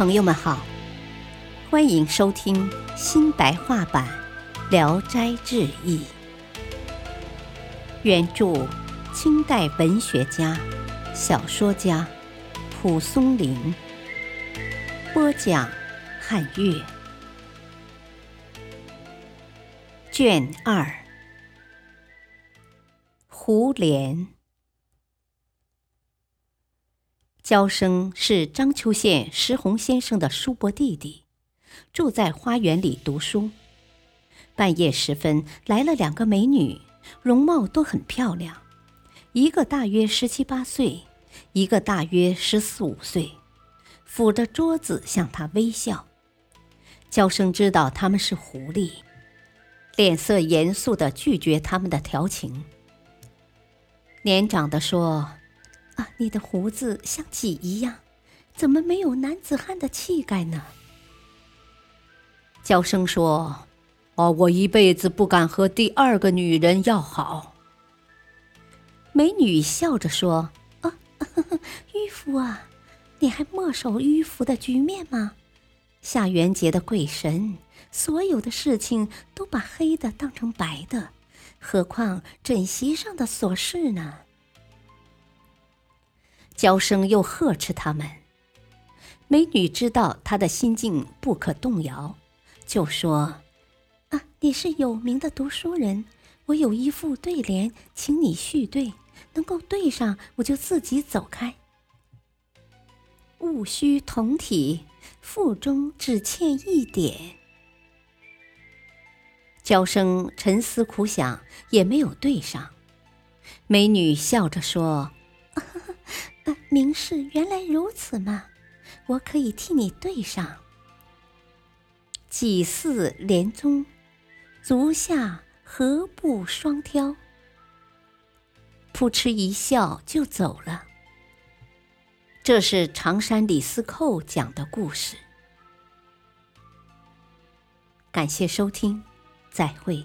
朋友们好，欢迎收听新白话版《聊斋志异》，原著清代文学家、小说家蒲松龄，播讲汉乐，卷二，胡莲。焦生是章丘县石洪先生的叔伯弟弟，住在花园里读书。半夜时分，来了两个美女，容貌都很漂亮，一个大约十七八岁，一个大约十四五岁，抚着桌子向他微笑。焦生知道他们是狐狸，脸色严肃地拒绝他们的调情。年长的说。你的胡子像戟一样，怎么没有男子汉的气概呢？娇生说：“哦，我一辈子不敢和第二个女人要好。”美女笑着说：“啊，迂腐啊！你还墨守迂腐的局面吗？夏元杰的鬼神，所有的事情都把黑的当成白的，何况枕席上的琐事呢？”娇生又呵斥他们，美女知道他的心境不可动摇，就说：“啊，你是有名的读书人，我有一副对联，请你续对，能够对上，我就自己走开。戊戌同体，腹中只欠一点。”娇生沉思苦想，也没有对上。美女笑着说。明士原来如此吗？我可以替你对上。几似连宗，足下何不双挑？扑哧一笑就走了。这是常山李思寇讲的故事。感谢收听，再会。